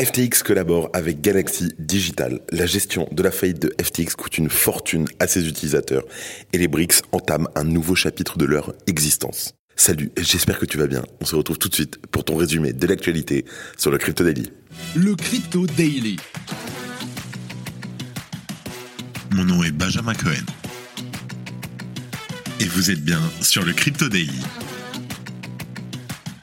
FTX collabore avec Galaxy Digital. La gestion de la faillite de FTX coûte une fortune à ses utilisateurs et les BRICS entament un nouveau chapitre de leur existence. Salut, j'espère que tu vas bien. On se retrouve tout de suite pour ton résumé de l'actualité sur le Crypto Daily. Le Crypto Daily. Mon nom est Benjamin Cohen. Et vous êtes bien sur le Crypto Daily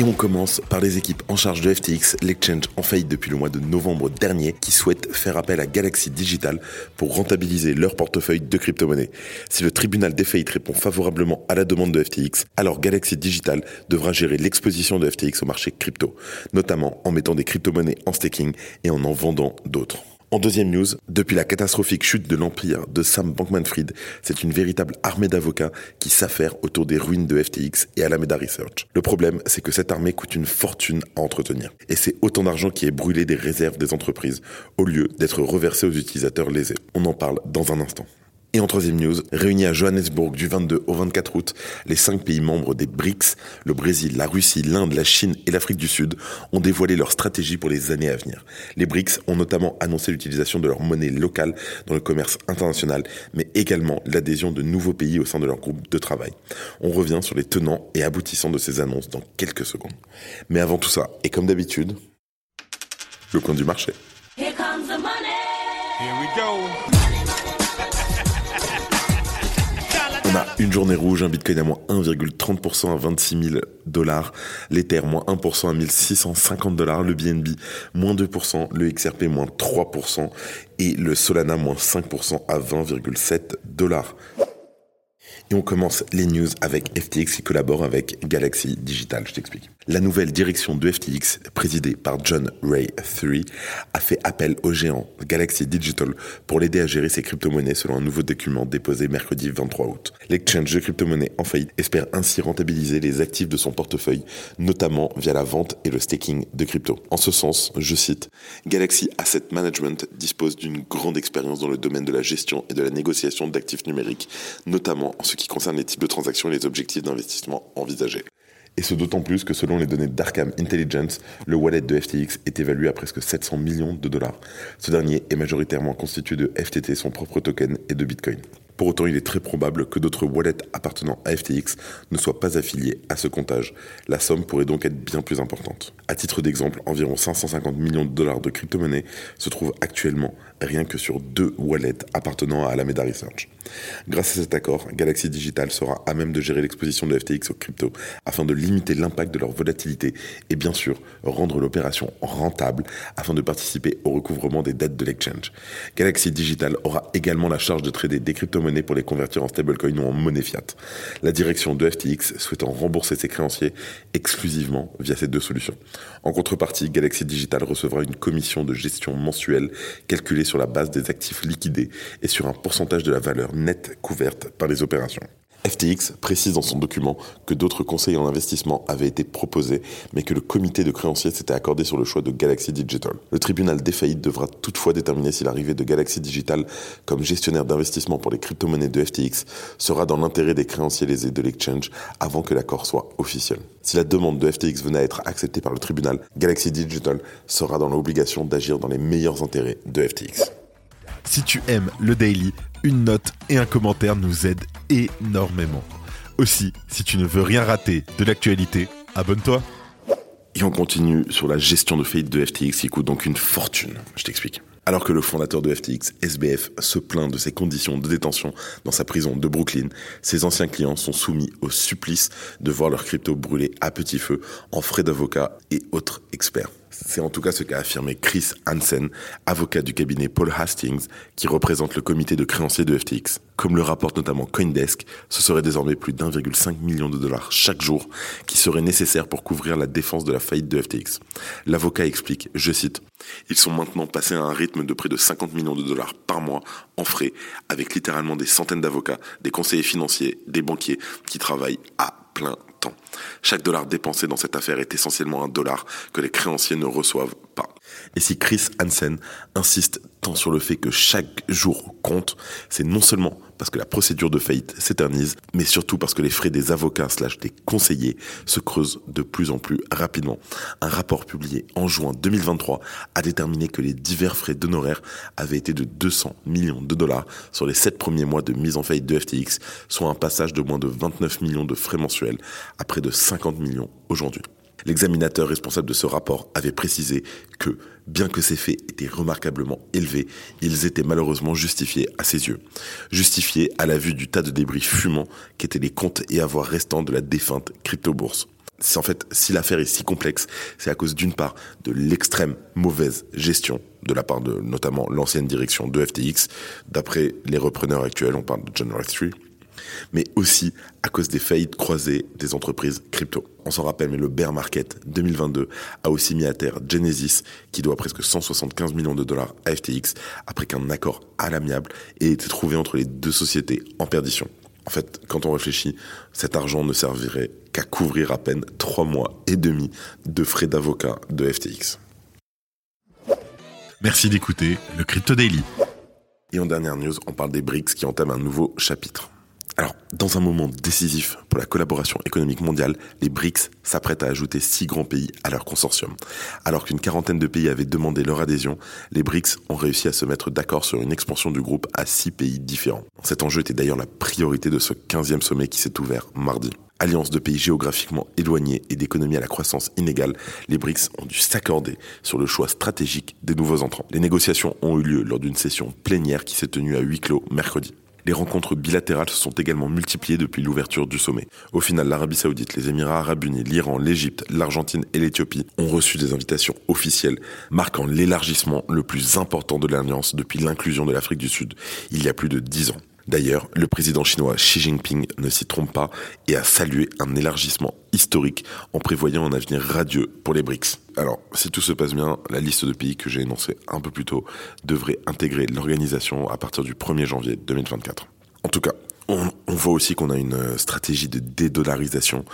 Et on commence par les équipes en charge de FTX, l'exchange en faillite depuis le mois de novembre dernier, qui souhaitent faire appel à Galaxy Digital pour rentabiliser leur portefeuille de crypto-monnaies. Si le tribunal des faillites répond favorablement à la demande de FTX, alors Galaxy Digital devra gérer l'exposition de FTX au marché crypto, notamment en mettant des crypto-monnaies en staking et en en vendant d'autres. En deuxième news, depuis la catastrophique chute de l'empire de Sam Bankman-Fried, c'est une véritable armée d'avocats qui s'affaire autour des ruines de FTX et Alameda Research. Le problème, c'est que cette armée coûte une fortune à entretenir. Et c'est autant d'argent qui est brûlé des réserves des entreprises au lieu d'être reversé aux utilisateurs lésés. On en parle dans un instant. Et en troisième news, réunis à Johannesburg du 22 au 24 août, les cinq pays membres des BRICS, le Brésil, la Russie, l'Inde, la Chine et l'Afrique du Sud, ont dévoilé leur stratégie pour les années à venir. Les BRICS ont notamment annoncé l'utilisation de leur monnaie locale dans le commerce international, mais également l'adhésion de nouveaux pays au sein de leur groupe de travail. On revient sur les tenants et aboutissants de ces annonces dans quelques secondes. Mais avant tout ça, et comme d'habitude, le coin du marché. Here comes the money. Here we go. On a une journée rouge, un bitcoin à moins 1,30% à 26 000 dollars, l'Ether moins 1% à 1650 dollars, le BNB moins 2%, le XRP moins 3% et le Solana moins 5% à 20,7 dollars. Et on commence les news avec FTX qui collabore avec Galaxy Digital. Je t'explique. La nouvelle direction de FTX, présidée par John Ray III, a fait appel au géant Galaxy Digital pour l'aider à gérer ses crypto-monnaies selon un nouveau document déposé mercredi 23 août. L'exchange de crypto-monnaies en faillite espère ainsi rentabiliser les actifs de son portefeuille, notamment via la vente et le staking de crypto. En ce sens, je cite, Galaxy Asset Management dispose d'une grande expérience dans le domaine de la gestion et de la négociation d'actifs numériques, notamment en ce qui concerne les types de transactions et les objectifs d'investissement envisagés. Et ce d'autant plus que selon les données d'Arkham Intelligence, le wallet de FTX est évalué à presque 700 millions de dollars. Ce dernier est majoritairement constitué de FTT, son propre token, et de Bitcoin. Pour autant, il est très probable que d'autres wallets appartenant à FTX ne soient pas affiliés à ce comptage. La somme pourrait donc être bien plus importante. À titre d'exemple, environ 550 millions de dollars de crypto-monnaies se trouvent actuellement rien que sur deux wallets appartenant à Alameda Research. Grâce à cet accord, Galaxy Digital sera à même de gérer l'exposition de FTX aux crypto afin de limiter l'impact de leur volatilité et bien sûr rendre l'opération rentable afin de participer au recouvrement des dettes de l'exchange. Galaxy Digital aura également la charge de trader des crypto-monnaies pour les convertir en stablecoin ou en monnaie fiat. La direction de FTX souhaitant rembourser ses créanciers exclusivement via ces deux solutions. En contrepartie, Galaxy Digital recevra une commission de gestion mensuelle calculée sur la base des actifs liquidés et sur un pourcentage de la valeur nette couverte par les opérations. FTX précise dans son document que d'autres conseils en investissement avaient été proposés, mais que le comité de créanciers s'était accordé sur le choix de Galaxy Digital. Le tribunal des faillites devra toutefois déterminer si l'arrivée de Galaxy Digital comme gestionnaire d'investissement pour les crypto-monnaies de FTX sera dans l'intérêt des créanciers lésés de l'exchange avant que l'accord soit officiel. Si la demande de FTX venait à être acceptée par le tribunal, Galaxy Digital sera dans l'obligation d'agir dans les meilleurs intérêts de FTX. Si tu aimes le daily, une note et un commentaire nous aident énormément. Aussi, si tu ne veux rien rater de l'actualité, abonne-toi. Et on continue sur la gestion de faillite de FTX qui coûte donc une fortune. Je t'explique. Alors que le fondateur de FTX, SBF, se plaint de ses conditions de détention dans sa prison de Brooklyn, ses anciens clients sont soumis au supplice de voir leur crypto brûler à petit feu en frais d'avocat et autres experts. C'est en tout cas ce qu'a affirmé Chris Hansen, avocat du cabinet Paul Hastings, qui représente le comité de créanciers de FTX. Comme le rapporte notamment Coindesk, ce serait désormais plus d'1,5 million de dollars chaque jour qui serait nécessaire pour couvrir la défense de la faillite de FTX. L'avocat explique, je cite, Ils sont maintenant passés à un rythme de près de 50 millions de dollars par mois en frais, avec littéralement des centaines d'avocats, des conseillers financiers, des banquiers qui travaillent à plein Chaque dollar dépensé dans cette affaire est essentiellement un dollar que les créanciers ne reçoivent pas. Et si Chris Hansen insiste tant sur le fait que chaque jour compte, c'est non seulement parce que la procédure de faillite s'éternise, mais surtout parce que les frais des avocats slash des conseillers se creusent de plus en plus rapidement. Un rapport publié en juin 2023 a déterminé que les divers frais d'honoraires avaient été de 200 millions de dollars sur les 7 premiers mois de mise en faillite de FTX, soit un passage de moins de 29 millions de frais mensuels à près de 50 millions aujourd'hui. L'examinateur responsable de ce rapport avait précisé que, bien que ces faits étaient remarquablement élevés, ils étaient malheureusement justifiés à ses yeux. Justifiés à la vue du tas de débris fumants qu'étaient les comptes et avoirs restants de la défunte crypto-bourse. C'est en fait, si l'affaire est si complexe, c'est à cause d'une part de l'extrême mauvaise gestion de la part de notamment l'ancienne direction de FTX. D'après les repreneurs actuels, on parle de January 3, mais aussi à cause des faillites croisées des entreprises crypto. On s'en rappelle, mais le bear market 2022 a aussi mis à terre Genesis, qui doit presque 175 millions de dollars à FTX, après qu'un accord à l'amiable ait été trouvé entre les deux sociétés en perdition. En fait, quand on réfléchit, cet argent ne servirait qu'à couvrir à peine trois mois et demi de frais d'avocat de FTX. Merci d'écouter le Crypto Daily. Et en dernière news, on parle des BRICS qui entament un nouveau chapitre. Alors, dans un moment décisif pour la collaboration économique mondiale, les BRICS s'apprêtent à ajouter six grands pays à leur consortium. Alors qu'une quarantaine de pays avaient demandé leur adhésion, les BRICS ont réussi à se mettre d'accord sur une expansion du groupe à six pays différents. Cet enjeu était d'ailleurs la priorité de ce 15e sommet qui s'est ouvert mardi. Alliance de pays géographiquement éloignés et d'économies à la croissance inégale, les BRICS ont dû s'accorder sur le choix stratégique des nouveaux entrants. Les négociations ont eu lieu lors d'une session plénière qui s'est tenue à huis clos mercredi. Les rencontres bilatérales se sont également multipliées depuis l'ouverture du sommet. Au final, l'Arabie Saoudite, les Émirats Arabes Unis, l'Iran, l'Égypte, l'Argentine et l'Éthiopie ont reçu des invitations officielles, marquant l'élargissement le plus important de l'Alliance depuis l'inclusion de l'Afrique du Sud, il y a plus de dix ans. D'ailleurs, le président chinois Xi Jinping ne s'y trompe pas et a salué un élargissement historique en prévoyant un avenir radieux pour les BRICS. Alors, si tout se passe bien, la liste de pays que j'ai énoncée un peu plus tôt devrait intégrer l'organisation à partir du 1er janvier 2024. En tout cas, on, voit aussi qu'on a une stratégie de dédollarisation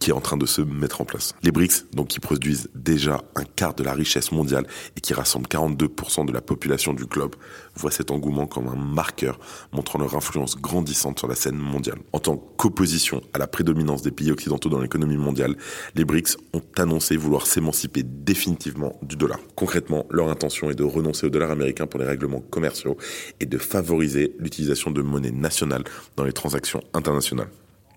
qui est en train de se mettre en place. Les BRICS, donc qui produisent déjà un quart de la richesse mondiale et qui rassemblent 42% de la population du globe, voient cet engouement comme un marqueur montrant leur influence grandissante sur la scène mondiale. En tant qu'opposition à la prédominance des pays occidentaux dans l'économie mondiale, les BRICS ont annoncé vouloir s'émanciper définitivement du dollar. Concrètement, leur intention est de renoncer au dollar américain pour les règlements commerciaux et de favoriser l'utilisation de monnaie nationale dans les transactions internationales.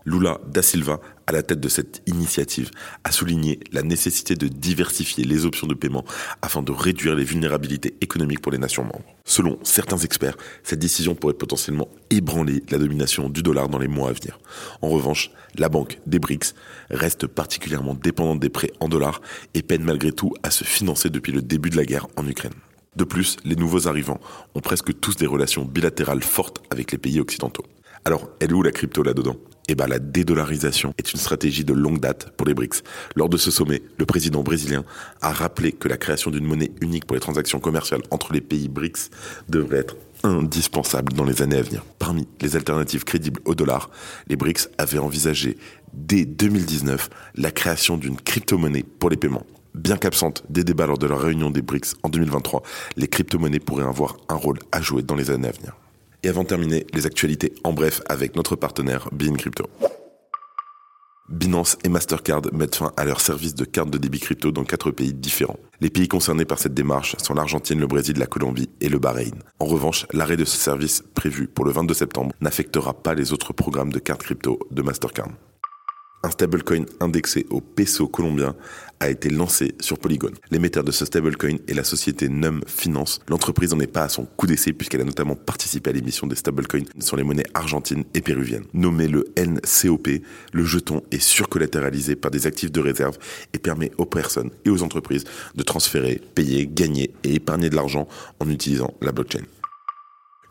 Lula da Silva, à la tête de cette initiative, a souligné la nécessité de diversifier les options de paiement afin de réduire les vulnérabilités économiques pour les nations membres. Selon certains experts, cette décision pourrait potentiellement ébranler la domination du dollar dans les mois à venir. En revanche, la banque des BRICS reste particulièrement dépendante des prêts en dollars et peine malgré tout à se financer depuis le début de la guerre en Ukraine. De plus, les nouveaux arrivants ont presque tous des relations bilatérales fortes avec les pays occidentaux. Alors, elle est où la crypto là-dedans? Eh ben, la dédollarisation est une stratégie de longue date pour les BRICS. Lors de ce sommet, le président brésilien a rappelé que la création d'une monnaie unique pour les transactions commerciales entre les pays BRICS devrait être indispensable dans les années à venir. Parmi les alternatives crédibles au dollar, les BRICS avaient envisagé dès 2019 la création d'une crypto-monnaie pour les paiements. Bien qu'absente des débats lors de la réunion des BRICS en 2023, les crypto-monnaies pourraient avoir un rôle à jouer dans les années à venir. Et avant de terminer, les actualités en bref avec notre partenaire Bean Crypto. Binance et Mastercard mettent fin à leur service de carte de débit crypto dans quatre pays différents. Les pays concernés par cette démarche sont l'Argentine, le Brésil, la Colombie et le Bahreïn. En revanche, l'arrêt de ce service prévu pour le 22 septembre n'affectera pas les autres programmes de carte crypto de Mastercard un stablecoin indexé au peso colombien a été lancé sur Polygon. L'émetteur de ce stablecoin est la société Num Finance. L'entreprise n'en est pas à son coup d'essai puisqu'elle a notamment participé à l'émission des stablecoins sur les monnaies argentines et péruviennes. Nommé le NCOP, le jeton est surcollatéralisé par des actifs de réserve et permet aux personnes et aux entreprises de transférer, payer, gagner et épargner de l'argent en utilisant la blockchain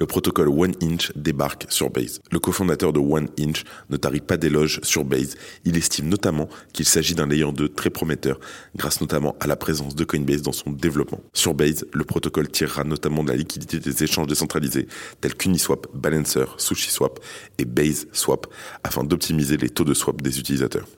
le protocole One Inch débarque sur Base. Le cofondateur de One Inch ne tarit pas d'éloges sur Base. Il estime notamment qu'il s'agit d'un layer 2 très prometteur, grâce notamment à la présence de Coinbase dans son développement. Sur Base, le protocole tirera notamment de la liquidité des échanges décentralisés tels qu'Uniswap, Balancer, SushiSwap et Base Swap afin d'optimiser les taux de swap des utilisateurs.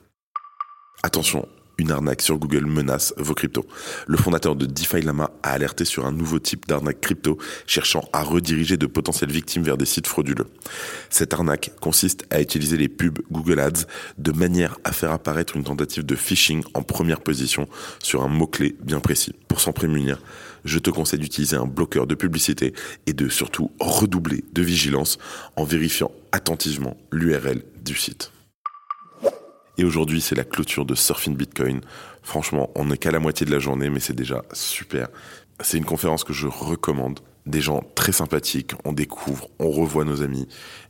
Attention, une arnaque sur Google menace vos cryptos. Le fondateur de DeFi Lama a alerté sur un nouveau type d'arnaque crypto cherchant à rediriger de potentielles victimes vers des sites frauduleux. Cette arnaque consiste à utiliser les pubs Google Ads de manière à faire apparaître une tentative de phishing en première position sur un mot-clé bien précis. Pour s'en prémunir, je te conseille d'utiliser un bloqueur de publicité et de surtout redoubler de vigilance en vérifiant attentivement l'URL du site. Et aujourd'hui, c'est la clôture de Surfing Bitcoin. Franchement, on n'est qu'à la moitié de la journée, mais c'est déjà super. C'est une conférence que je recommande. Des gens très sympathiques, on découvre, on revoit nos amis.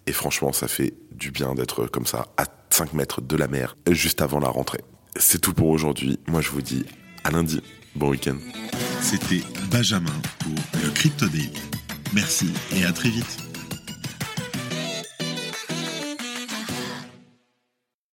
Et franchement, ça fait du bien d'être comme ça, à 5 mètres de la mer, juste avant la rentrée. C'est tout pour aujourd'hui. Moi, je vous dis à lundi. Bon week-end. C'était Benjamin pour le Crypto. Merci et à très vite.